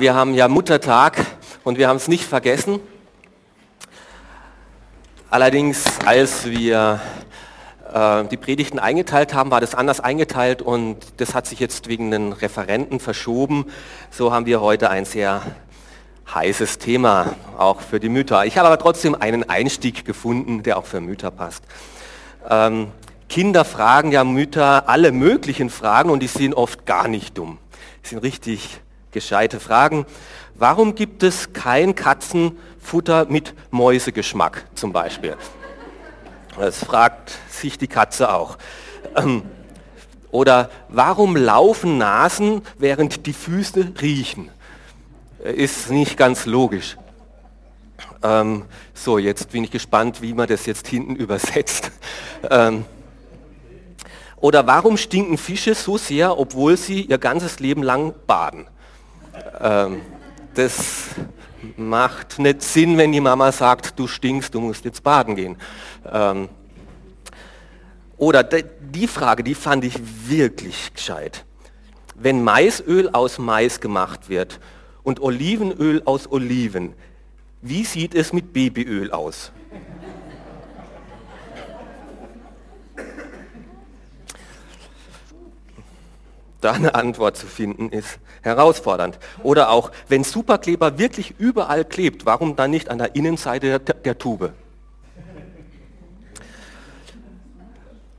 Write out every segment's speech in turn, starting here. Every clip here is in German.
Wir haben ja Muttertag und wir haben es nicht vergessen. Allerdings, als wir äh, die Predigten eingeteilt haben, war das anders eingeteilt und das hat sich jetzt wegen den Referenten verschoben. So haben wir heute ein sehr heißes Thema, auch für die Mütter. Ich habe aber trotzdem einen Einstieg gefunden, der auch für Mütter passt. Ähm, Kinder fragen ja Mütter alle möglichen Fragen und die sind oft gar nicht dumm. Die sind richtig gescheite Fragen. Warum gibt es kein Katzenfutter mit Mäusegeschmack zum Beispiel? Das fragt sich die Katze auch. Ähm, oder warum laufen Nasen, während die Füße riechen? Ist nicht ganz logisch. Ähm, so, jetzt bin ich gespannt, wie man das jetzt hinten übersetzt. Ähm, oder warum stinken Fische so sehr, obwohl sie ihr ganzes Leben lang baden? Ähm, das macht nicht Sinn, wenn die Mama sagt, du stinkst, du musst jetzt baden gehen. Ähm, oder die Frage, die fand ich wirklich gescheit. Wenn Maisöl aus Mais gemacht wird und Olivenöl aus Oliven, wie sieht es mit Babyöl aus? Da eine Antwort zu finden ist herausfordernd. Oder auch, wenn Superkleber wirklich überall klebt, warum dann nicht an der Innenseite der, der Tube?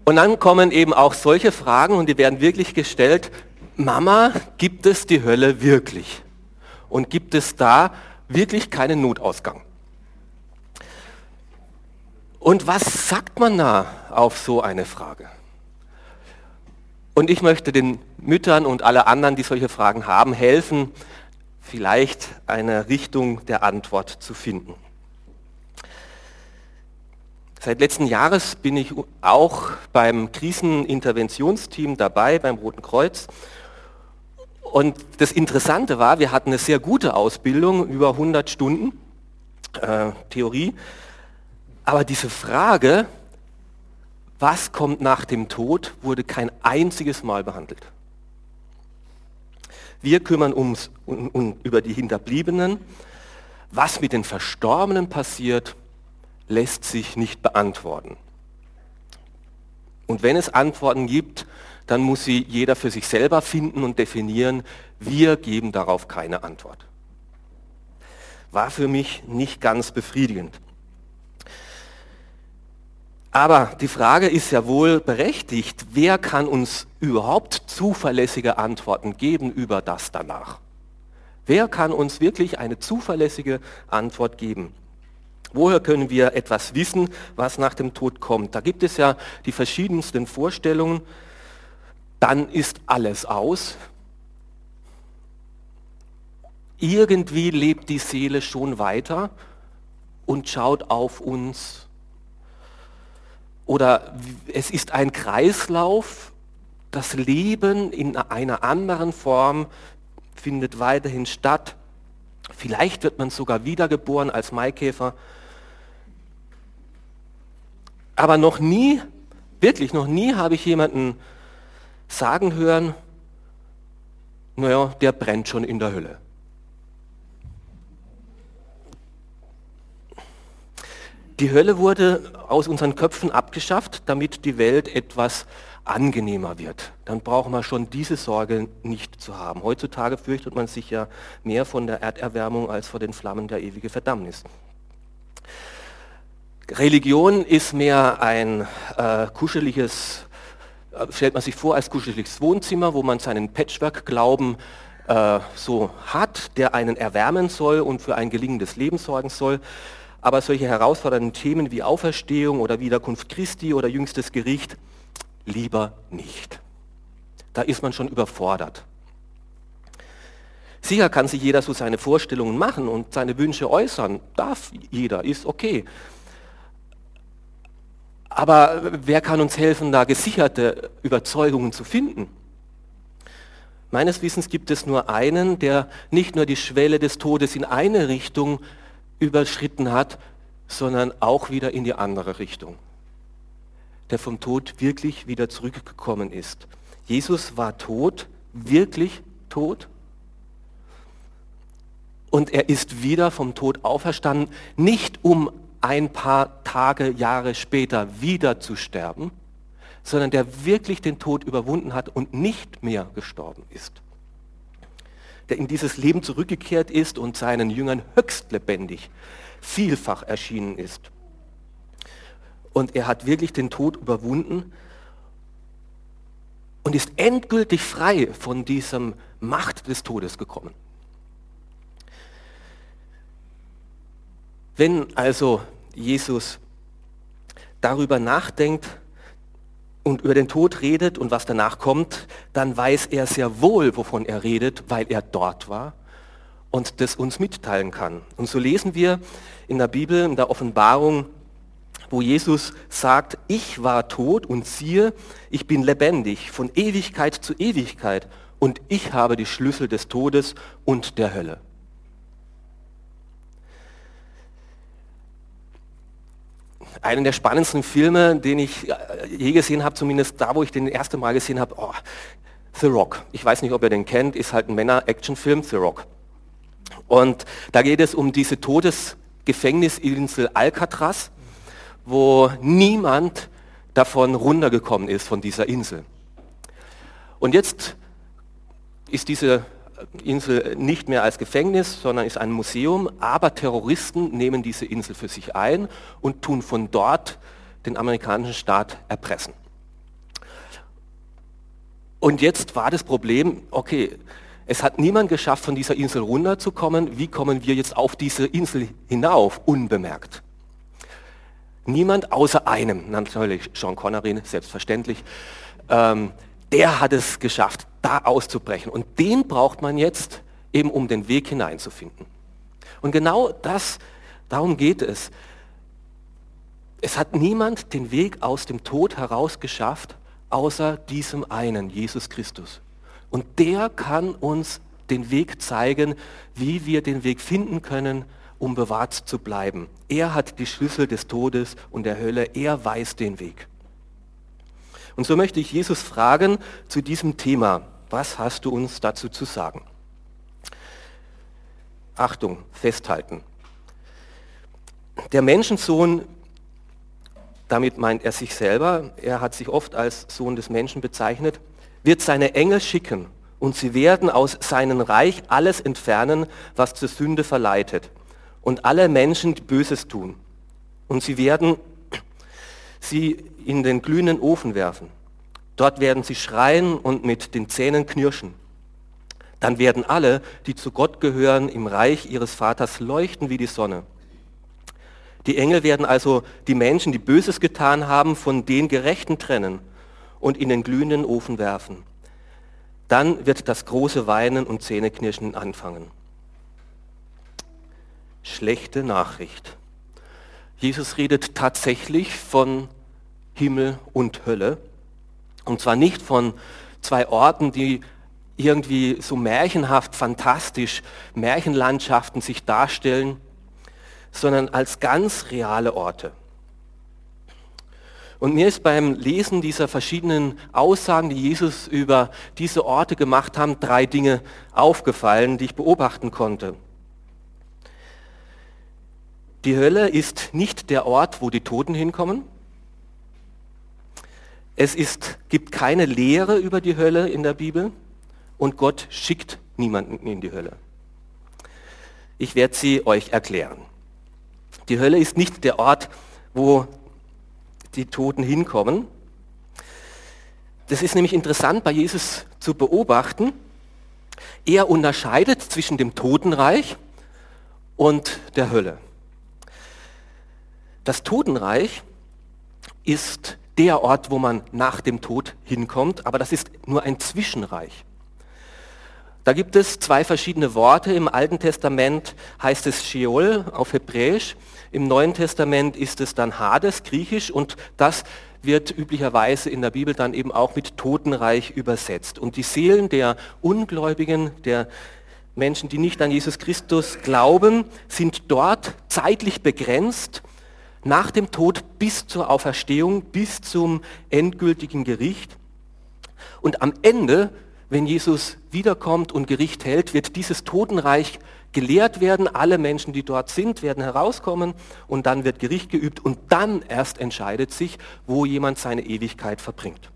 Und dann kommen eben auch solche Fragen und die werden wirklich gestellt, Mama, gibt es die Hölle wirklich? Und gibt es da wirklich keinen Notausgang? Und was sagt man da auf so eine Frage? Und ich möchte den Müttern und alle anderen, die solche Fragen haben, helfen, vielleicht eine Richtung der Antwort zu finden. Seit letzten Jahres bin ich auch beim Kriseninterventionsteam dabei, beim Roten Kreuz. Und das Interessante war, wir hatten eine sehr gute Ausbildung, über 100 Stunden äh, Theorie. Aber diese Frage, was kommt nach dem Tod, wurde kein einziges Mal behandelt. Wir kümmern uns um, um, über die Hinterbliebenen. Was mit den Verstorbenen passiert, lässt sich nicht beantworten. Und wenn es Antworten gibt, dann muss sie jeder für sich selber finden und definieren. Wir geben darauf keine Antwort. War für mich nicht ganz befriedigend. Aber die Frage ist ja wohl berechtigt, wer kann uns überhaupt zuverlässige Antworten geben über das danach? Wer kann uns wirklich eine zuverlässige Antwort geben? Woher können wir etwas wissen, was nach dem Tod kommt? Da gibt es ja die verschiedensten Vorstellungen. Dann ist alles aus. Irgendwie lebt die Seele schon weiter und schaut auf uns. Oder es ist ein Kreislauf. Das Leben in einer anderen Form findet weiterhin statt. Vielleicht wird man sogar wiedergeboren als Maikäfer aber noch nie, wirklich noch nie habe ich jemanden sagen hören, naja, der brennt schon in der Hölle. Die Hölle wurde aus unseren Köpfen abgeschafft, damit die Welt etwas angenehmer wird. Dann brauchen wir schon diese Sorge nicht zu haben. Heutzutage fürchtet man sich ja mehr von der Erderwärmung als vor den Flammen der ewige Verdammnis. Religion ist mehr ein äh, kuscheliges, äh, stellt man sich vor als kuscheliges Wohnzimmer, wo man seinen Patchwork-Glauben äh, so hat, der einen erwärmen soll und für ein gelingendes Leben sorgen soll. Aber solche herausfordernden Themen wie Auferstehung oder Wiederkunft Christi oder jüngstes Gericht lieber nicht. Da ist man schon überfordert. Sicher kann sich jeder so seine Vorstellungen machen und seine Wünsche äußern. Darf jeder, ist okay. Aber wer kann uns helfen, da gesicherte Überzeugungen zu finden? Meines Wissens gibt es nur einen, der nicht nur die Schwelle des Todes in eine Richtung überschritten hat, sondern auch wieder in die andere Richtung. Der vom Tod wirklich wieder zurückgekommen ist. Jesus war tot, wirklich tot. und er ist wieder vom Tod auferstanden, nicht um ein paar Tage, Jahre später wieder zu sterben, sondern der wirklich den Tod überwunden hat und nicht mehr gestorben ist. Der in dieses Leben zurückgekehrt ist und seinen Jüngern höchst lebendig, vielfach erschienen ist. Und er hat wirklich den Tod überwunden und ist endgültig frei von diesem Macht des Todes gekommen. Wenn also Jesus darüber nachdenkt und über den Tod redet und was danach kommt, dann weiß er sehr wohl, wovon er redet, weil er dort war und das uns mitteilen kann. Und so lesen wir in der Bibel, in der Offenbarung, wo Jesus sagt, ich war tot und siehe, ich bin lebendig von Ewigkeit zu Ewigkeit und ich habe die Schlüssel des Todes und der Hölle. Einen der spannendsten Filme, den ich äh, je gesehen habe, zumindest da, wo ich den erste Mal gesehen habe, oh, The Rock. Ich weiß nicht, ob ihr den kennt, ist halt ein Männer-Action-Film, The Rock. Und da geht es um diese Todesgefängnisinsel Alcatraz, wo niemand davon runtergekommen ist, von dieser Insel. Und jetzt ist diese Insel nicht mehr als Gefängnis, sondern ist ein Museum, aber Terroristen nehmen diese Insel für sich ein und tun von dort den amerikanischen Staat erpressen. Und jetzt war das Problem, okay, es hat niemand geschafft, von dieser Insel runterzukommen. Wie kommen wir jetzt auf diese Insel hinauf, unbemerkt? Niemand außer einem, natürlich Sean Connery, selbstverständlich. Ähm, der hat es geschafft, da auszubrechen. Und den braucht man jetzt eben, um den Weg hineinzufinden. Und genau das, darum geht es. Es hat niemand den Weg aus dem Tod heraus geschafft, außer diesem einen, Jesus Christus. Und der kann uns den Weg zeigen, wie wir den Weg finden können, um bewahrt zu bleiben. Er hat die Schlüssel des Todes und der Hölle, er weiß den Weg. Und so möchte ich Jesus fragen zu diesem Thema, was hast du uns dazu zu sagen? Achtung, festhalten. Der Menschensohn, damit meint er sich selber, er hat sich oft als Sohn des Menschen bezeichnet, wird seine Engel schicken und sie werden aus seinem Reich alles entfernen, was zur Sünde verleitet und alle Menschen, Böses tun. Und sie werden sie in den glühenden Ofen werfen. Dort werden sie schreien und mit den Zähnen knirschen. Dann werden alle, die zu Gott gehören, im Reich ihres Vaters leuchten wie die Sonne. Die Engel werden also die Menschen, die Böses getan haben, von den Gerechten trennen und in den glühenden Ofen werfen. Dann wird das große Weinen und Zähneknirschen anfangen. Schlechte Nachricht. Jesus redet tatsächlich von Himmel und Hölle. Und zwar nicht von zwei Orten, die irgendwie so märchenhaft, fantastisch, Märchenlandschaften sich darstellen, sondern als ganz reale Orte. Und mir ist beim Lesen dieser verschiedenen Aussagen, die Jesus über diese Orte gemacht haben, drei Dinge aufgefallen, die ich beobachten konnte. Die Hölle ist nicht der Ort, wo die Toten hinkommen. Es ist, gibt keine Lehre über die Hölle in der Bibel und Gott schickt niemanden in die Hölle. Ich werde sie euch erklären. Die Hölle ist nicht der Ort, wo die Toten hinkommen. Das ist nämlich interessant bei Jesus zu beobachten. Er unterscheidet zwischen dem Totenreich und der Hölle. Das Totenreich ist der Ort, wo man nach dem Tod hinkommt, aber das ist nur ein Zwischenreich. Da gibt es zwei verschiedene Worte. Im Alten Testament heißt es Sheol auf Hebräisch, im Neuen Testament ist es dann Hades, griechisch, und das wird üblicherweise in der Bibel dann eben auch mit Totenreich übersetzt. Und die Seelen der Ungläubigen, der Menschen, die nicht an Jesus Christus glauben, sind dort zeitlich begrenzt nach dem Tod bis zur Auferstehung, bis zum endgültigen Gericht. Und am Ende, wenn Jesus wiederkommt und Gericht hält, wird dieses Totenreich gelehrt werden. Alle Menschen, die dort sind, werden herauskommen und dann wird Gericht geübt und dann erst entscheidet sich, wo jemand seine Ewigkeit verbringt.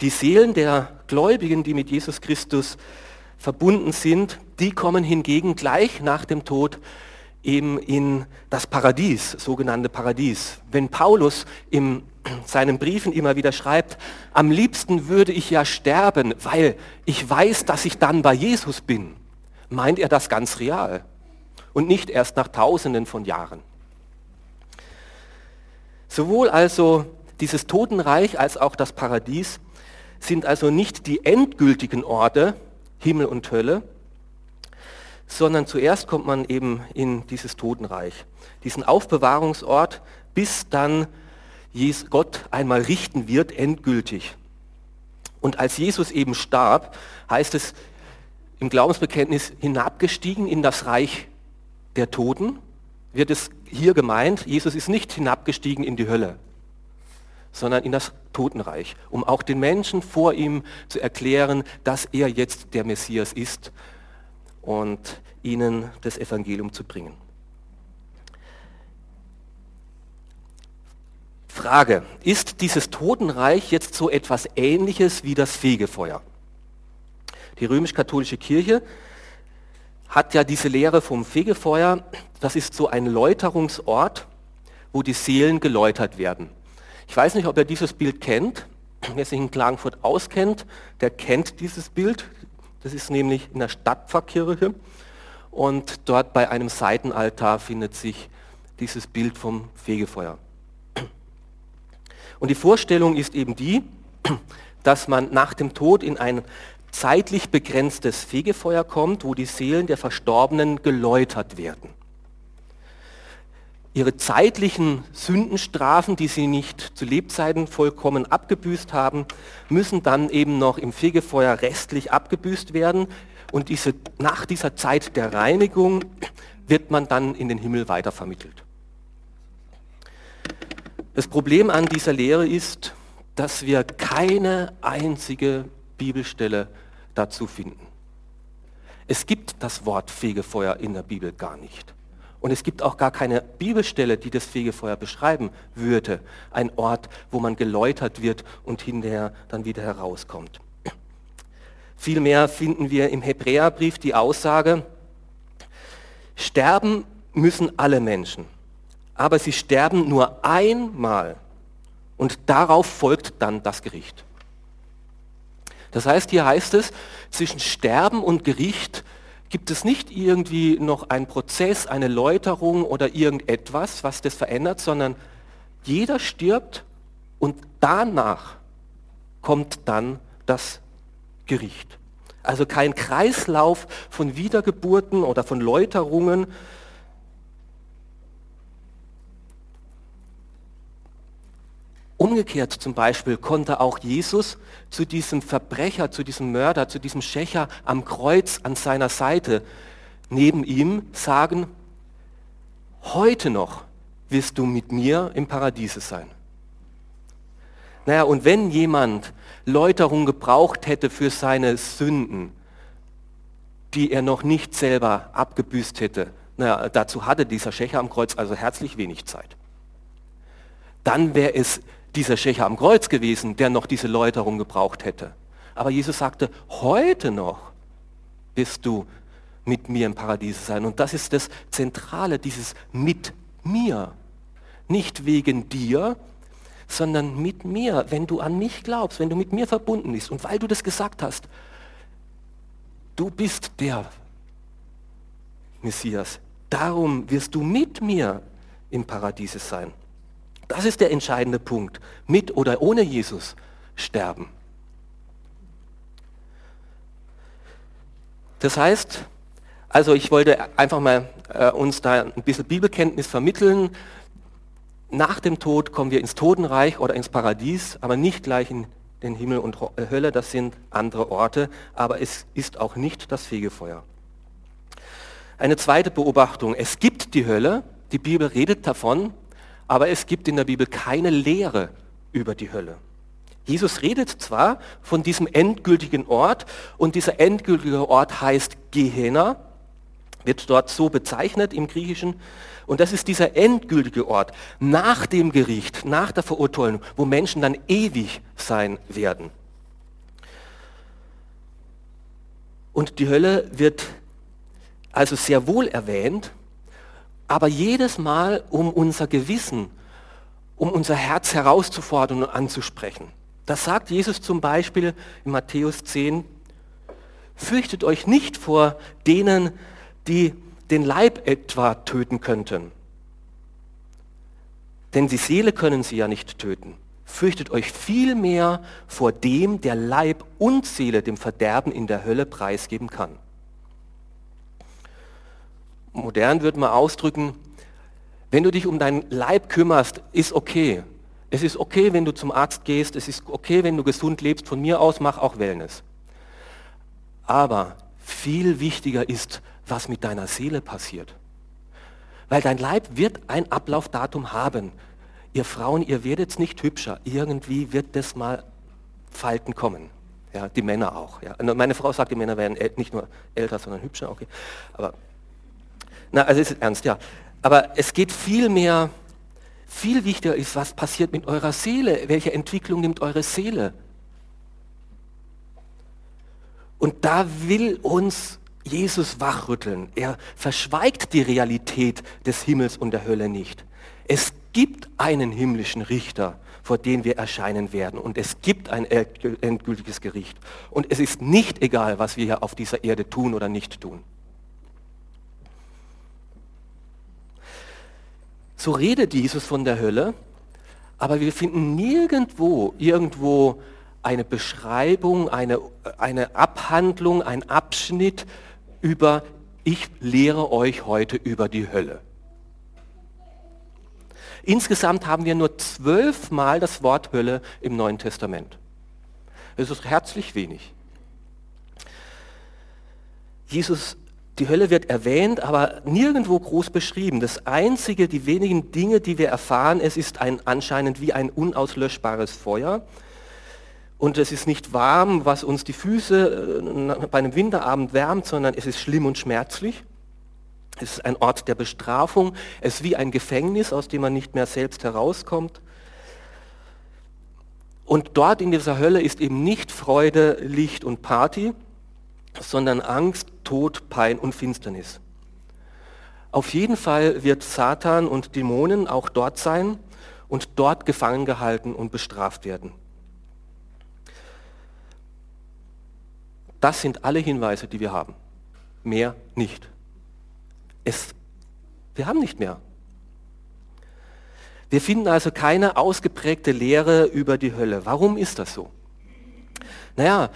Die Seelen der Gläubigen, die mit Jesus Christus verbunden sind, die kommen hingegen gleich nach dem Tod eben in das Paradies, sogenannte Paradies. Wenn Paulus in seinen Briefen immer wieder schreibt, am liebsten würde ich ja sterben, weil ich weiß, dass ich dann bei Jesus bin, meint er das ganz real und nicht erst nach Tausenden von Jahren. Sowohl also dieses Totenreich als auch das Paradies sind also nicht die endgültigen Orte, Himmel und Hölle, sondern zuerst kommt man eben in dieses Totenreich, diesen Aufbewahrungsort, bis dann Gott einmal richten wird, endgültig. Und als Jesus eben starb, heißt es im Glaubensbekenntnis hinabgestiegen in das Reich der Toten, wird es hier gemeint, Jesus ist nicht hinabgestiegen in die Hölle, sondern in das Totenreich, um auch den Menschen vor ihm zu erklären, dass er jetzt der Messias ist und ihnen das Evangelium zu bringen. Frage, ist dieses Totenreich jetzt so etwas Ähnliches wie das Fegefeuer? Die römisch-katholische Kirche hat ja diese Lehre vom Fegefeuer, das ist so ein Läuterungsort, wo die Seelen geläutert werden. Ich weiß nicht, ob ihr dieses Bild kennt. Wer sich in Klagenfurt auskennt, der kennt dieses Bild. Das ist nämlich in der Stadtpfarrkirche und dort bei einem Seitenaltar findet sich dieses Bild vom Fegefeuer. Und die Vorstellung ist eben die, dass man nach dem Tod in ein zeitlich begrenztes Fegefeuer kommt, wo die Seelen der Verstorbenen geläutert werden. Ihre zeitlichen Sündenstrafen, die sie nicht zu Lebzeiten vollkommen abgebüßt haben, müssen dann eben noch im Fegefeuer restlich abgebüßt werden. Und diese, nach dieser Zeit der Reinigung wird man dann in den Himmel weitervermittelt. Das Problem an dieser Lehre ist, dass wir keine einzige Bibelstelle dazu finden. Es gibt das Wort Fegefeuer in der Bibel gar nicht. Und es gibt auch gar keine Bibelstelle, die das Fegefeuer beschreiben würde. Ein Ort, wo man geläutert wird und hinterher dann wieder herauskommt. Vielmehr finden wir im Hebräerbrief die Aussage, sterben müssen alle Menschen aber sie sterben nur einmal und darauf folgt dann das Gericht. Das heißt, hier heißt es, zwischen Sterben und Gericht gibt es nicht irgendwie noch einen Prozess, eine Läuterung oder irgendetwas, was das verändert, sondern jeder stirbt und danach kommt dann das Gericht. Also kein Kreislauf von Wiedergeburten oder von Läuterungen, Umgekehrt zum Beispiel konnte auch Jesus zu diesem Verbrecher, zu diesem Mörder, zu diesem Schächer am Kreuz an seiner Seite neben ihm sagen, heute noch wirst du mit mir im Paradiese sein. Naja, und wenn jemand Läuterung gebraucht hätte für seine Sünden, die er noch nicht selber abgebüßt hätte, naja, dazu hatte dieser Schächer am Kreuz also herzlich wenig Zeit. Dann wäre es dieser Schächer am Kreuz gewesen, der noch diese Läuterung gebraucht hätte. Aber Jesus sagte, heute noch wirst du mit mir im Paradies sein. Und das ist das Zentrale, dieses mit mir. Nicht wegen dir, sondern mit mir, wenn du an mich glaubst, wenn du mit mir verbunden bist. Und weil du das gesagt hast, du bist der Messias. Darum wirst du mit mir im Paradiese sein. Das ist der entscheidende Punkt. Mit oder ohne Jesus sterben. Das heißt, also ich wollte einfach mal äh, uns da ein bisschen Bibelkenntnis vermitteln. Nach dem Tod kommen wir ins Totenreich oder ins Paradies, aber nicht gleich in den Himmel und äh, Hölle, das sind andere Orte, aber es ist auch nicht das Fegefeuer. Eine zweite Beobachtung, es gibt die Hölle, die Bibel redet davon, aber es gibt in der Bibel keine Lehre über die Hölle. Jesus redet zwar von diesem endgültigen Ort und dieser endgültige Ort heißt Gehenna, wird dort so bezeichnet im Griechischen. Und das ist dieser endgültige Ort nach dem Gericht, nach der Verurteilung, wo Menschen dann ewig sein werden. Und die Hölle wird also sehr wohl erwähnt, aber jedes Mal, um unser Gewissen, um unser Herz herauszufordern und anzusprechen. Das sagt Jesus zum Beispiel in Matthäus 10, fürchtet euch nicht vor denen, die den Leib etwa töten könnten. Denn die Seele können sie ja nicht töten. Fürchtet euch vielmehr vor dem, der Leib und Seele dem Verderben in der Hölle preisgeben kann. Modern würde man ausdrücken, wenn du dich um deinen Leib kümmerst, ist okay. Es ist okay, wenn du zum Arzt gehst, es ist okay, wenn du gesund lebst, von mir aus mach auch Wellness. Aber viel wichtiger ist, was mit deiner Seele passiert. Weil dein Leib wird ein Ablaufdatum haben. Ihr Frauen, ihr werdet nicht hübscher. Irgendwie wird das mal Falten kommen. Ja, die Männer auch. Ja. Meine Frau sagt, die Männer werden nicht nur älter, sondern hübscher. Okay. Aber, na, also ist ernst, ja. Aber es geht viel mehr, viel wichtiger ist, was passiert mit eurer Seele. Welche Entwicklung nimmt eure Seele? Und da will uns Jesus wachrütteln. Er verschweigt die Realität des Himmels und der Hölle nicht. Es gibt einen himmlischen Richter, vor dem wir erscheinen werden. Und es gibt ein endgültiges Gericht. Und es ist nicht egal, was wir hier auf dieser Erde tun oder nicht tun. So redet Jesus von der Hölle, aber wir finden nirgendwo irgendwo eine Beschreibung, eine, eine Abhandlung, ein Abschnitt über, ich lehre euch heute über die Hölle. Insgesamt haben wir nur zwölfmal das Wort Hölle im Neuen Testament. Das ist herzlich wenig. Jesus, die Hölle wird erwähnt, aber nirgendwo groß beschrieben. Das Einzige, die wenigen Dinge, die wir erfahren, es ist ein, anscheinend wie ein unauslöschbares Feuer und es ist nicht warm, was uns die Füße äh, bei einem Winterabend wärmt, sondern es ist schlimm und schmerzlich. Es ist ein Ort der Bestrafung. Es ist wie ein Gefängnis, aus dem man nicht mehr selbst herauskommt. Und dort in dieser Hölle ist eben nicht Freude, Licht und Party, sondern Angst, Tod, Pein und Finsternis. Auf jeden Fall wird Satan und Dämonen auch dort sein und dort gefangen gehalten und bestraft werden. Das sind alle Hinweise, die wir haben. Mehr nicht. Es, wir haben nicht mehr. Wir finden also keine ausgeprägte Lehre über die Hölle. Warum ist das so? Naja,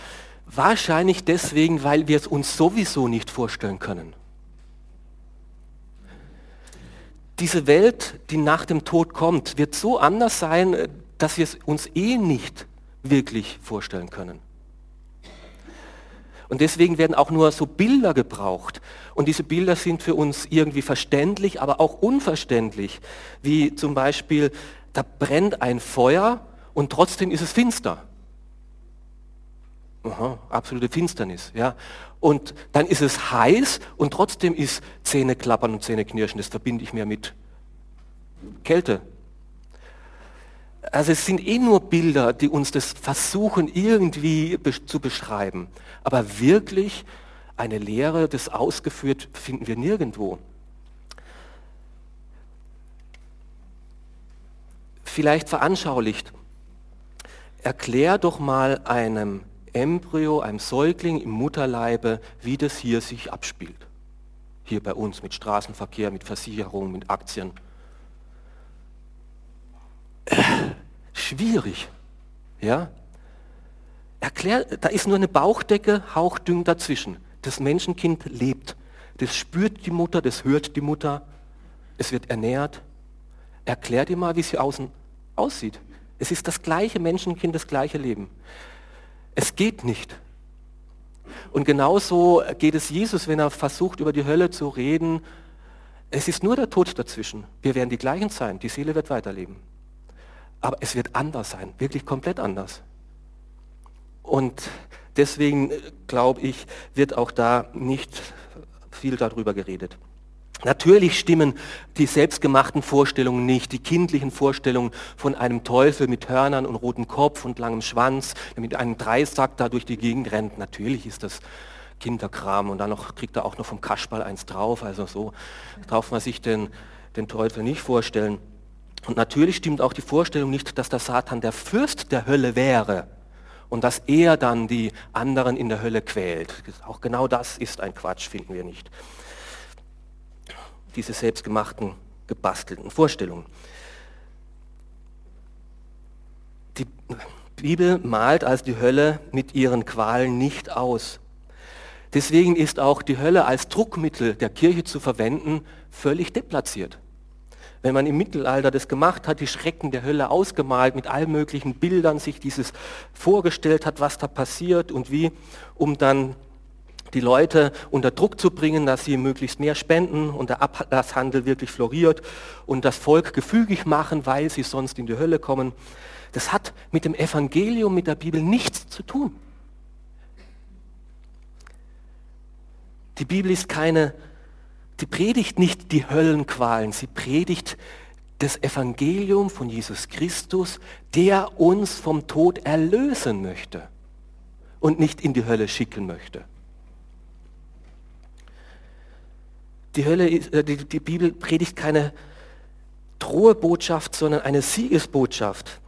wahrscheinlich deswegen, weil wir es uns sowieso nicht vorstellen können. Diese Welt, die nach dem Tod kommt, wird so anders sein, dass wir es uns eh nicht wirklich vorstellen können. Und deswegen werden auch nur so Bilder gebraucht. Und diese Bilder sind für uns irgendwie verständlich, aber auch unverständlich. Wie zum Beispiel, da brennt ein Feuer und trotzdem ist es finster. Aha, absolute Finsternis. Ja. Und dann ist es heiß und trotzdem ist Zähne klappern und Zähne knirschen. Das verbinde ich mir mit Kälte. Also es sind eh nur Bilder, die uns das versuchen irgendwie zu beschreiben. Aber wirklich eine Lehre, das ausgeführt, finden wir nirgendwo. Vielleicht veranschaulicht. Erklär doch mal einem Embryo, einem Säugling im Mutterleibe, wie das hier sich abspielt. Hier bei uns mit Straßenverkehr, mit Versicherung, mit Aktien schwierig. Ja? Erklär, da ist nur eine Bauchdecke, hauchdünn dazwischen. Das Menschenkind lebt. Das spürt die Mutter, das hört die Mutter. Es wird ernährt. Erklär dir mal, wie es hier außen aussieht. Es ist das gleiche Menschenkind, das gleiche Leben. Es geht nicht. Und genauso geht es Jesus, wenn er versucht, über die Hölle zu reden. Es ist nur der Tod dazwischen. Wir werden die gleichen sein. Die Seele wird weiterleben. Aber es wird anders sein, wirklich komplett anders. Und deswegen, äh, glaube ich, wird auch da nicht viel darüber geredet. Natürlich stimmen die selbstgemachten Vorstellungen nicht, die kindlichen Vorstellungen von einem Teufel mit Hörnern und rotem Kopf und langem Schwanz, der mit einem Dreisack da durch die Gegend rennt. Natürlich ist das Kinderkram und dann noch, kriegt er auch noch vom Kaschball eins drauf. Also so darf man sich den, den Teufel nicht vorstellen. Und natürlich stimmt auch die Vorstellung nicht, dass der Satan der Fürst der Hölle wäre und dass er dann die anderen in der Hölle quält. Auch genau das ist ein Quatsch, finden wir nicht diese selbstgemachten, gebastelten Vorstellungen. Die Bibel malt also die Hölle mit ihren Qualen nicht aus. Deswegen ist auch die Hölle als Druckmittel der Kirche zu verwenden völlig deplatziert. Wenn man im Mittelalter das gemacht hat, die Schrecken der Hölle ausgemalt, mit allen möglichen Bildern sich dieses vorgestellt hat, was da passiert und wie, um dann die Leute unter Druck zu bringen, dass sie möglichst mehr spenden und der Ablasshandel wirklich floriert und das Volk gefügig machen, weil sie sonst in die Hölle kommen. Das hat mit dem Evangelium, mit der Bibel nichts zu tun. Die Bibel ist keine, die predigt nicht die Höllenqualen, sie predigt das Evangelium von Jesus Christus, der uns vom Tod erlösen möchte und nicht in die Hölle schicken möchte. Die, Hölle, äh, die, die Bibel predigt keine Drohebotschaft, sondern eine Siegesbotschaft.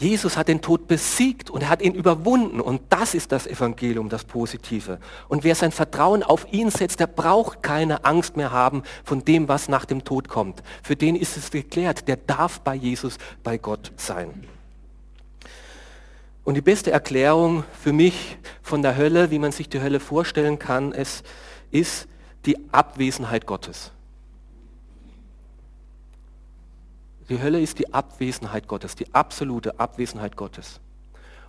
Jesus hat den Tod besiegt und er hat ihn überwunden und das ist das Evangelium, das Positive. Und wer sein Vertrauen auf ihn setzt, der braucht keine Angst mehr haben von dem, was nach dem Tod kommt. Für den ist es geklärt, der darf bei Jesus, bei Gott sein. Und die beste Erklärung für mich von der Hölle, wie man sich die Hölle vorstellen kann, es ist, die Abwesenheit Gottes. Die Hölle ist die Abwesenheit Gottes, die absolute Abwesenheit Gottes.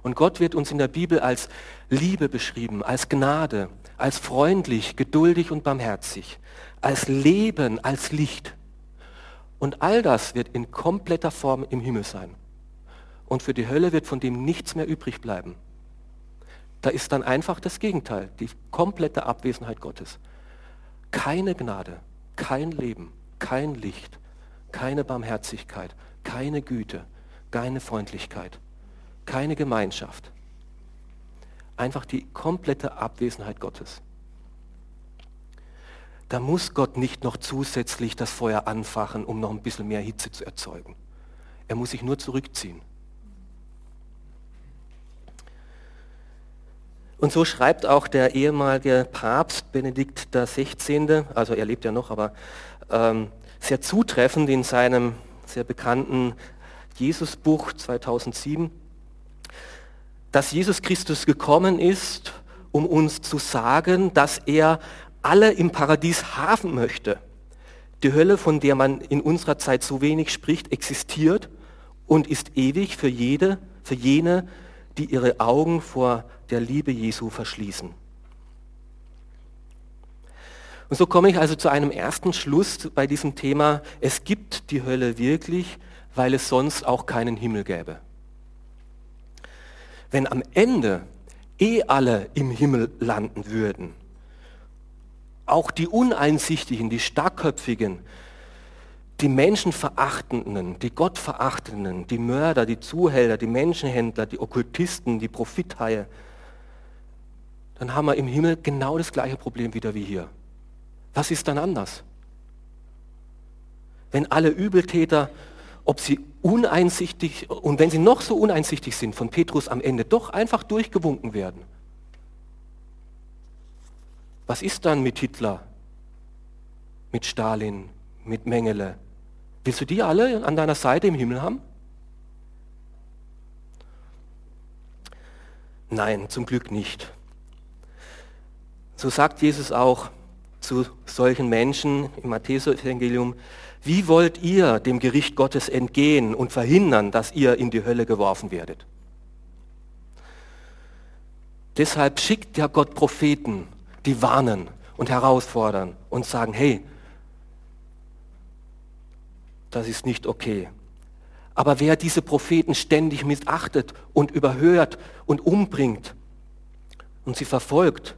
Und Gott wird uns in der Bibel als Liebe beschrieben, als Gnade, als freundlich, geduldig und barmherzig, als Leben, als Licht. Und all das wird in kompletter Form im Himmel sein. Und für die Hölle wird von dem nichts mehr übrig bleiben. Da ist dann einfach das Gegenteil, die komplette Abwesenheit Gottes keine Gnade, kein Leben, kein Licht, keine Barmherzigkeit, keine Güte, keine Freundlichkeit, keine Gemeinschaft. Einfach die komplette Abwesenheit Gottes. Da muss Gott nicht noch zusätzlich das Feuer anfachen, um noch ein bisschen mehr Hitze zu erzeugen. Er muss sich nur zurückziehen. Und so schreibt auch der ehemalige Papst Benedikt XVI., also er lebt ja noch, aber ähm, sehr zutreffend in seinem sehr bekannten Jesusbuch 2007, dass Jesus Christus gekommen ist, um uns zu sagen, dass er alle im Paradies haben möchte. Die Hölle, von der man in unserer Zeit so wenig spricht, existiert und ist ewig für jede, für jene, die ihre Augen vor der Liebe Jesu verschließen. Und so komme ich also zu einem ersten Schluss bei diesem Thema, es gibt die Hölle wirklich, weil es sonst auch keinen Himmel gäbe. Wenn am Ende eh alle im Himmel landen würden, auch die Uneinsichtigen, die Starkköpfigen, die Menschenverachtenden, die Gottverachtenden, die Mörder, die Zuhälter, die Menschenhändler, die Okkultisten, die Profithaie, dann haben wir im Himmel genau das gleiche Problem wieder wie hier. Was ist dann anders? Wenn alle Übeltäter, ob sie uneinsichtig und wenn sie noch so uneinsichtig sind, von Petrus am Ende doch einfach durchgewunken werden. Was ist dann mit Hitler, mit Stalin, mit Mengele, Willst du die alle an deiner Seite im Himmel haben? Nein, zum Glück nicht. So sagt Jesus auch zu solchen Menschen im Matthäus-Evangelium, wie wollt ihr dem Gericht Gottes entgehen und verhindern, dass ihr in die Hölle geworfen werdet? Deshalb schickt ja Gott Propheten, die warnen und herausfordern und sagen, hey, das ist nicht okay. Aber wer diese Propheten ständig missachtet und überhört und umbringt und sie verfolgt,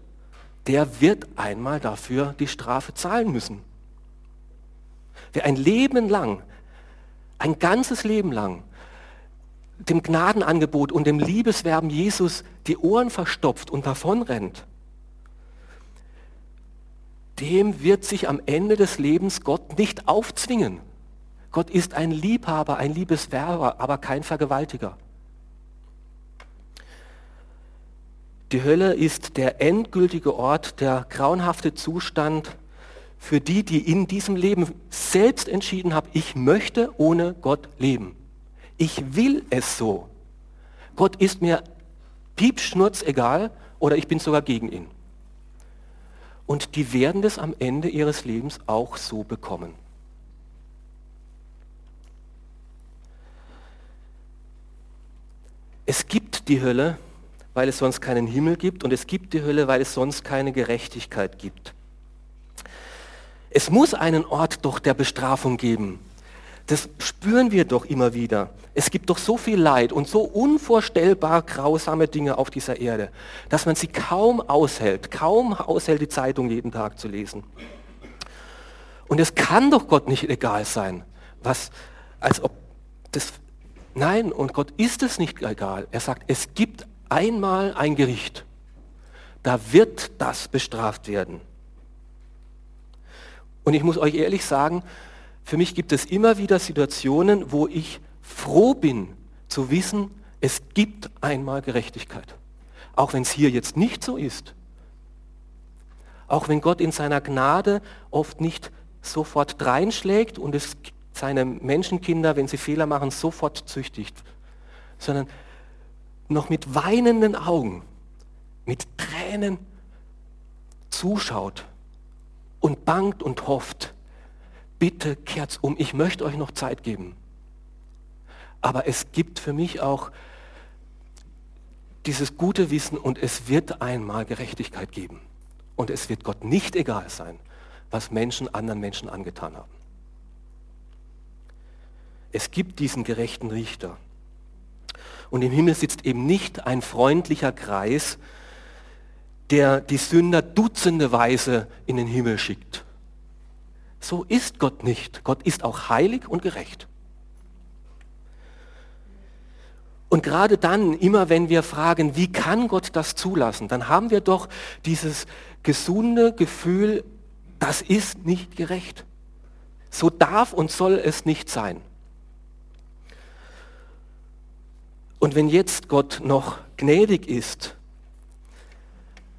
der wird einmal dafür die Strafe zahlen müssen. Wer ein Leben lang, ein ganzes Leben lang dem Gnadenangebot und dem Liebeswerben Jesus die Ohren verstopft und davonrennt, dem wird sich am Ende des Lebens Gott nicht aufzwingen. Gott ist ein Liebhaber, ein Liebeswerber, aber kein Vergewaltiger. Die Hölle ist der endgültige Ort, der grauenhafte Zustand für die, die in diesem Leben selbst entschieden haben, ich möchte ohne Gott leben. Ich will es so. Gott ist mir piepschnurz egal oder ich bin sogar gegen ihn. Und die werden das am Ende ihres Lebens auch so bekommen. Es gibt die Hölle, weil es sonst keinen Himmel gibt und es gibt die Hölle, weil es sonst keine Gerechtigkeit gibt. Es muss einen Ort doch der Bestrafung geben. Das spüren wir doch immer wieder. Es gibt doch so viel Leid und so unvorstellbar grausame Dinge auf dieser Erde, dass man sie kaum aushält, kaum aushält, die Zeitung jeden Tag zu lesen. Und es kann doch Gott nicht egal sein, was, als ob das, nein, und Gott ist es nicht egal. Er sagt, es gibt einmal ein Gericht. Da wird das bestraft werden. Und ich muss euch ehrlich sagen, für mich gibt es immer wieder Situationen, wo ich froh bin zu wissen, es gibt einmal Gerechtigkeit. Auch wenn es hier jetzt nicht so ist. Auch wenn Gott in seiner Gnade oft nicht sofort dreinschlägt und es seine Menschenkinder, wenn sie Fehler machen, sofort züchtigt, sondern noch mit weinenden Augen, mit Tränen zuschaut und bangt und hofft, bitte kehrt's um, ich möchte euch noch Zeit geben. Aber es gibt für mich auch dieses gute Wissen und es wird einmal Gerechtigkeit geben. Und es wird Gott nicht egal sein, was Menschen anderen Menschen angetan haben. Es gibt diesen gerechten Richter. Und im Himmel sitzt eben nicht ein freundlicher Kreis, der die Sünder dutzendeweise in den Himmel schickt. So ist Gott nicht. Gott ist auch heilig und gerecht. Und gerade dann, immer wenn wir fragen, wie kann Gott das zulassen, dann haben wir doch dieses gesunde Gefühl, das ist nicht gerecht. So darf und soll es nicht sein. Und wenn jetzt Gott noch gnädig ist,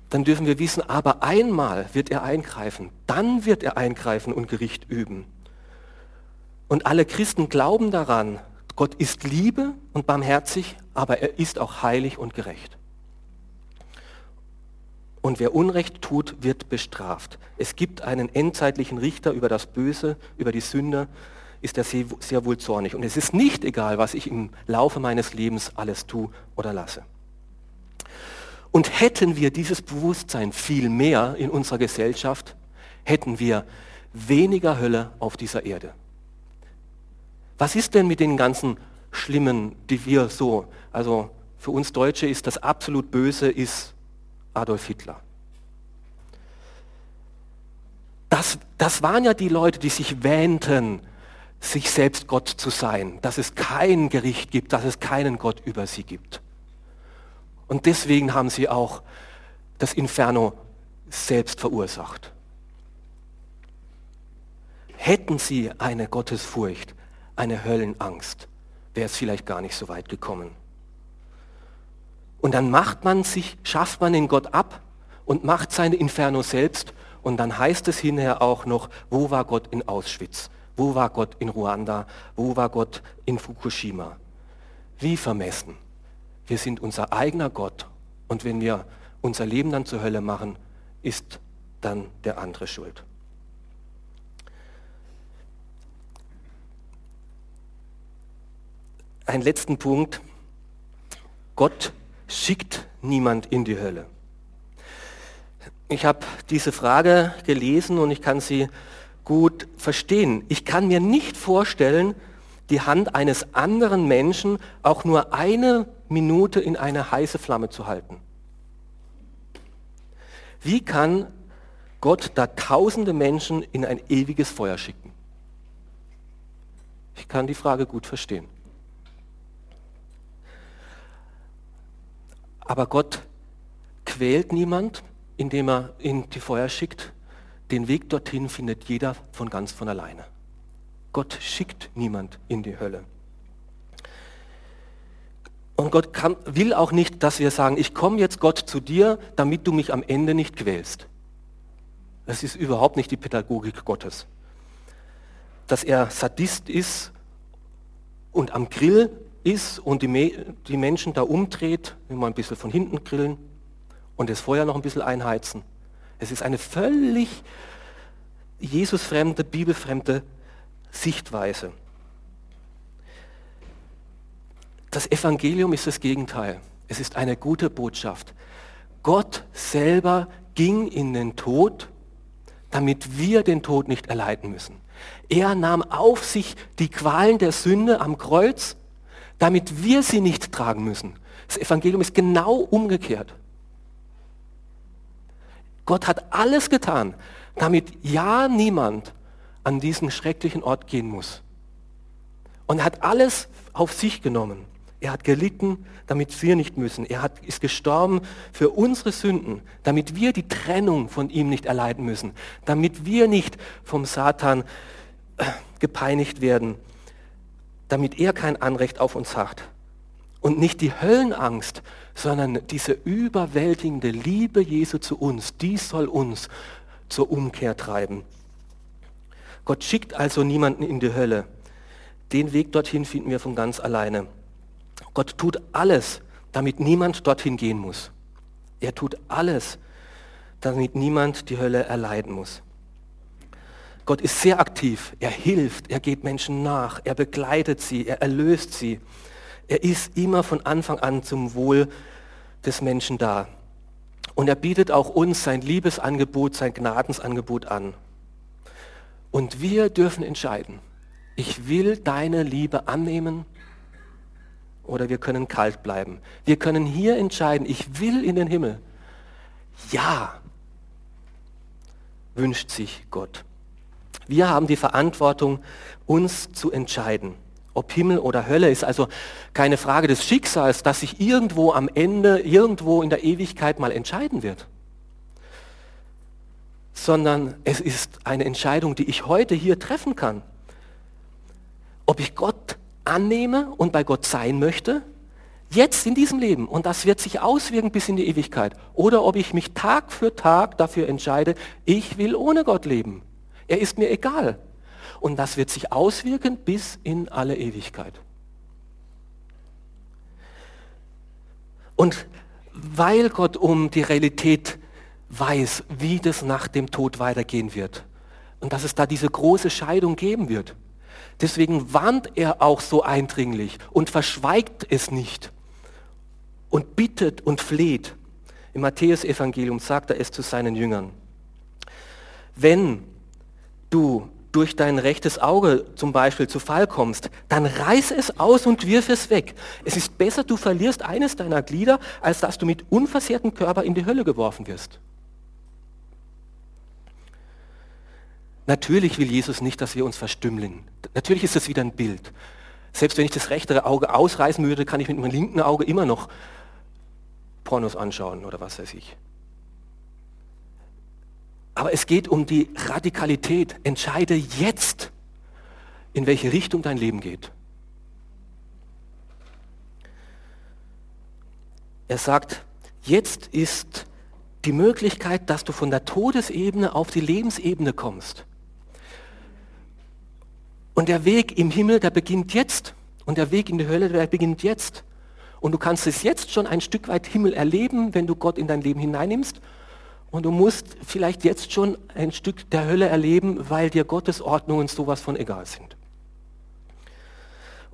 dann dürfen wir wissen, aber einmal wird er eingreifen, dann wird er eingreifen und Gericht üben. Und alle Christen glauben daran, Gott ist Liebe und barmherzig, aber er ist auch heilig und gerecht. Und wer Unrecht tut, wird bestraft. Es gibt einen endzeitlichen Richter über das Böse, über die Sünde, ist er sehr, wohl zornig. Und es ist nicht egal, was ich im Laufe meines Lebens alles tue oder lasse. Und hätten wir dieses Bewusstsein viel mehr in unserer Gesellschaft, hätten wir weniger Hölle auf dieser Erde. Was ist denn mit den ganzen Schlimmen, die wir so, also für uns Deutsche ist das absolut Böse, ist Adolf Hitler. Das, das waren ja die Leute, die sich wähnten, sich selbst Gott zu sein, dass es kein Gericht gibt, dass es keinen Gott über sie gibt. Und deswegen haben sie auch das Inferno selbst verursacht. Hätten sie eine Gottesfurcht, eine Höllenangst, wäre es vielleicht gar nicht so weit gekommen. Und dann macht man sich, schafft man den Gott ab und macht sein Inferno selbst. Und dann heißt es hinterher auch noch, wo war Gott in Auschwitz? Wo war Gott in Ruanda? Wo war Gott in Fukushima? Wie vermessen. Wir sind unser eigener Gott. Und wenn wir unser Leben dann zur Hölle machen, ist dann der andere schuld. Ein letzten Punkt. Gott schickt niemand in die Hölle. Ich habe diese Frage gelesen und ich kann sie gut verstehen. Ich kann mir nicht vorstellen, die Hand eines anderen Menschen auch nur eine Minute in eine heiße Flamme zu halten? Wie kann Gott da tausende Menschen in ein ewiges Feuer schicken? Ich kann die Frage gut verstehen. Aber Gott quält niemand, indem er in die Feuer schickt. Den Weg dorthin findet jeder von ganz von alleine. Gott schickt niemand in die Hölle. Und Gott kann, will auch nicht, dass wir sagen, ich komme jetzt Gott zu dir, damit du mich am Ende nicht quälst. Das ist überhaupt nicht die Pädagogik Gottes. Dass er Sadist ist und am Grill ist und die, die Menschen da umdreht, immer ein bisschen von hinten grillen und das Feuer noch ein bisschen einheizen. Es ist eine völlig Jesusfremde, bibelfremde Sichtweise. Das Evangelium ist das Gegenteil. Es ist eine gute Botschaft. Gott selber ging in den Tod, damit wir den Tod nicht erleiden müssen. Er nahm auf sich die Qualen der Sünde am Kreuz, damit wir sie nicht tragen müssen. Das Evangelium ist genau umgekehrt. Gott hat alles getan, damit ja niemand an diesen schrecklichen Ort gehen muss. Und er hat alles auf sich genommen. Er hat gelitten, damit wir nicht müssen. Er hat, ist gestorben für unsere Sünden, damit wir die Trennung von ihm nicht erleiden müssen, damit wir nicht vom Satan äh, gepeinigt werden, damit er kein Anrecht auf uns hat. Und nicht die Höllenangst, sondern diese überwältigende Liebe Jesu zu uns, die soll uns zur Umkehr treiben. Gott schickt also niemanden in die Hölle. Den Weg dorthin finden wir von ganz alleine. Gott tut alles, damit niemand dorthin gehen muss. Er tut alles, damit niemand die Hölle erleiden muss. Gott ist sehr aktiv. Er hilft, er geht Menschen nach, er begleitet sie, er erlöst sie. Er ist immer von Anfang an zum Wohl des Menschen da. Und er bietet auch uns sein Liebesangebot, sein Gnadensangebot an. Und wir dürfen entscheiden, ich will deine Liebe annehmen oder wir können kalt bleiben. Wir können hier entscheiden, ich will in den Himmel. Ja, wünscht sich Gott. Wir haben die Verantwortung, uns zu entscheiden. Ob Himmel oder Hölle ist also keine Frage des Schicksals, das sich irgendwo am Ende, irgendwo in der Ewigkeit mal entscheiden wird sondern es ist eine Entscheidung, die ich heute hier treffen kann. Ob ich Gott annehme und bei Gott sein möchte, jetzt in diesem Leben, und das wird sich auswirken bis in die Ewigkeit, oder ob ich mich Tag für Tag dafür entscheide, ich will ohne Gott leben. Er ist mir egal. Und das wird sich auswirken bis in alle Ewigkeit. Und weil Gott um die Realität weiß, wie das nach dem Tod weitergehen wird. Und dass es da diese große Scheidung geben wird. Deswegen warnt er auch so eindringlich und verschweigt es nicht und bittet und fleht. Im Matthäusevangelium sagt er es zu seinen Jüngern. Wenn du durch dein rechtes Auge zum Beispiel zu Fall kommst, dann reiß es aus und wirf es weg. Es ist besser, du verlierst eines deiner Glieder, als dass du mit unversehrtem Körper in die Hölle geworfen wirst. Natürlich will Jesus nicht, dass wir uns verstümmeln. Natürlich ist das wieder ein Bild. Selbst wenn ich das rechtere Auge ausreißen würde, kann ich mit meinem linken Auge immer noch Pornos anschauen oder was weiß ich. Aber es geht um die Radikalität. Entscheide jetzt, in welche Richtung dein Leben geht. Er sagt, jetzt ist die Möglichkeit, dass du von der Todesebene auf die Lebensebene kommst. Und der Weg im Himmel, der beginnt jetzt. Und der Weg in die Hölle, der beginnt jetzt. Und du kannst es jetzt schon ein Stück weit Himmel erleben, wenn du Gott in dein Leben hineinnimmst. Und du musst vielleicht jetzt schon ein Stück der Hölle erleben, weil dir Gottes Ordnungen sowas von egal sind.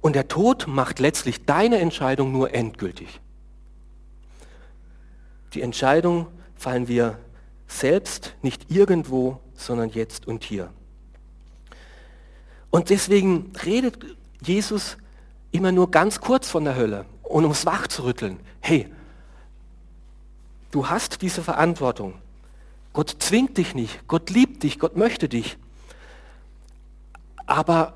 Und der Tod macht letztlich deine Entscheidung nur endgültig. Die Entscheidung fallen wir selbst nicht irgendwo, sondern jetzt und hier. Und deswegen redet Jesus immer nur ganz kurz von der Hölle und um es wach zu rütteln. Hey, du hast diese Verantwortung. Gott zwingt dich nicht, Gott liebt dich, Gott möchte dich. Aber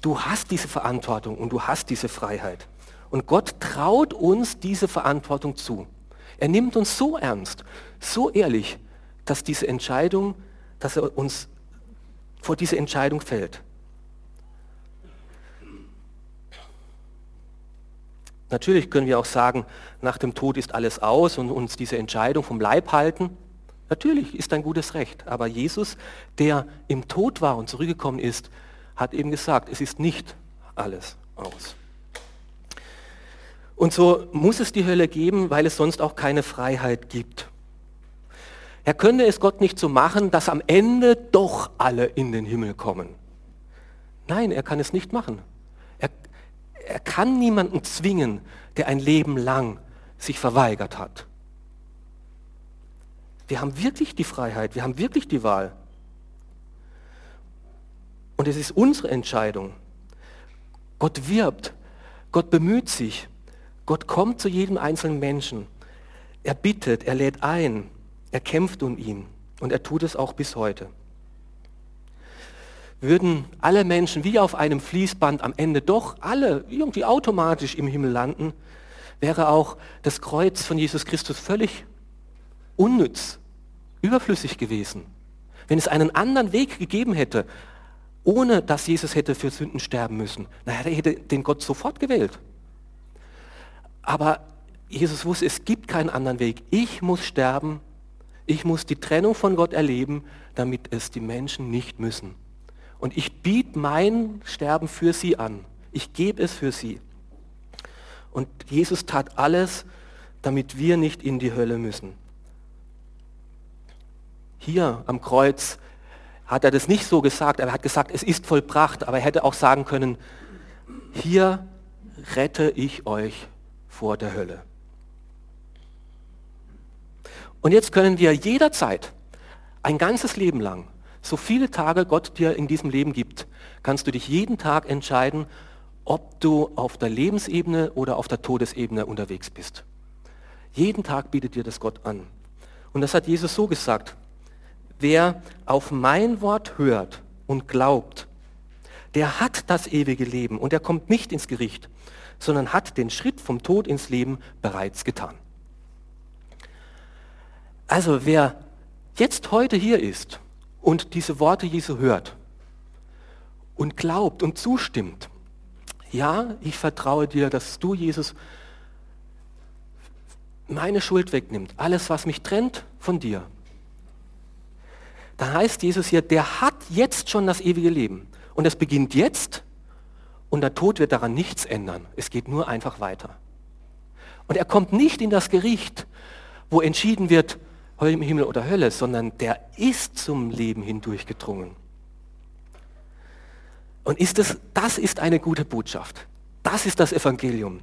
du hast diese Verantwortung und du hast diese Freiheit. Und Gott traut uns diese Verantwortung zu. Er nimmt uns so ernst, so ehrlich, dass diese Entscheidung, dass er uns vor diese Entscheidung fällt. Natürlich können wir auch sagen, nach dem Tod ist alles aus und uns diese Entscheidung vom Leib halten. Natürlich ist ein gutes Recht. Aber Jesus, der im Tod war und zurückgekommen ist, hat eben gesagt, es ist nicht alles aus. Und so muss es die Hölle geben, weil es sonst auch keine Freiheit gibt. Er könnte es Gott nicht so machen, dass am Ende doch alle in den Himmel kommen. Nein, er kann es nicht machen. Er, er kann niemanden zwingen, der ein Leben lang sich verweigert hat. Wir haben wirklich die Freiheit, wir haben wirklich die Wahl. Und es ist unsere Entscheidung. Gott wirbt, Gott bemüht sich, Gott kommt zu jedem einzelnen Menschen. Er bittet, er lädt ein, er kämpft um ihn und er tut es auch bis heute. Würden alle Menschen wie auf einem Fließband am Ende doch alle irgendwie automatisch im Himmel landen, wäre auch das Kreuz von Jesus Christus völlig unnütz, überflüssig gewesen. Wenn es einen anderen Weg gegeben hätte, ohne dass Jesus hätte für Sünden sterben müssen, naja, er hätte den Gott sofort gewählt. Aber Jesus wusste, es gibt keinen anderen Weg. Ich muss sterben, ich muss die Trennung von Gott erleben, damit es die Menschen nicht müssen. Und ich biete mein Sterben für sie an. Ich gebe es für sie. Und Jesus tat alles, damit wir nicht in die Hölle müssen. Hier am Kreuz hat er das nicht so gesagt, er hat gesagt, es ist vollbracht, aber er hätte auch sagen können, hier rette ich euch vor der Hölle. Und jetzt können wir jederzeit, ein ganzes Leben lang, so viele Tage Gott dir in diesem Leben gibt, kannst du dich jeden Tag entscheiden, ob du auf der Lebensebene oder auf der Todesebene unterwegs bist. Jeden Tag bietet dir das Gott an. Und das hat Jesus so gesagt. Wer auf mein Wort hört und glaubt, der hat das ewige Leben und er kommt nicht ins Gericht, sondern hat den Schritt vom Tod ins Leben bereits getan. Also wer jetzt heute hier ist und diese Worte Jesu hört und glaubt und zustimmt, ja, ich vertraue dir, dass du, Jesus, meine Schuld wegnimmt, alles, was mich trennt von dir. Dann heißt Jesus hier, der hat jetzt schon das ewige Leben. Und es beginnt jetzt und der Tod wird daran nichts ändern. Es geht nur einfach weiter. Und er kommt nicht in das Gericht, wo entschieden wird, im Himmel oder Hölle, sondern der ist zum Leben hindurchgedrungen. Und ist es, das ist eine gute Botschaft. Das ist das Evangelium.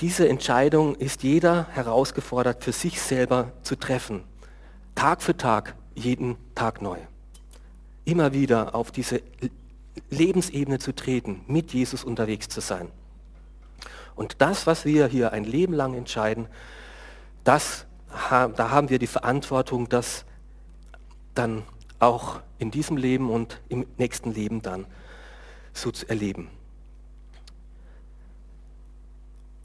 Diese Entscheidung ist jeder herausgefordert, für sich selber zu treffen. Tag für Tag, jeden Tag neu. Immer wieder auf diese Lebensebene zu treten, mit Jesus unterwegs zu sein. Und das, was wir hier ein Leben lang entscheiden, das, da haben wir die Verantwortung, das dann auch in diesem Leben und im nächsten Leben dann so zu erleben.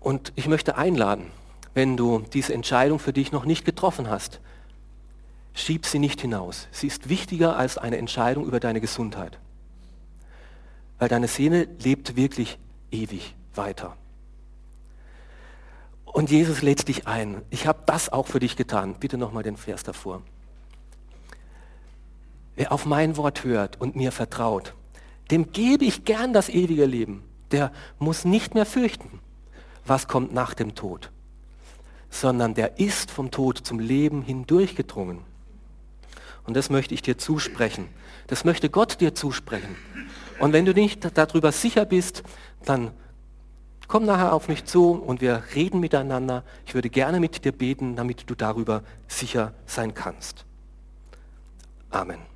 Und ich möchte einladen, wenn du diese Entscheidung für dich noch nicht getroffen hast, schieb sie nicht hinaus. Sie ist wichtiger als eine Entscheidung über deine Gesundheit. Weil deine Seele lebt wirklich ewig weiter. Und Jesus lädt dich ein. Ich habe das auch für dich getan. Bitte nochmal den Vers davor. Wer auf mein Wort hört und mir vertraut, dem gebe ich gern das ewige Leben. Der muss nicht mehr fürchten, was kommt nach dem Tod, sondern der ist vom Tod zum Leben hindurchgedrungen. Und das möchte ich dir zusprechen. Das möchte Gott dir zusprechen. Und wenn du nicht darüber sicher bist, dann komm nachher auf mich zu und wir reden miteinander. Ich würde gerne mit dir beten, damit du darüber sicher sein kannst. Amen.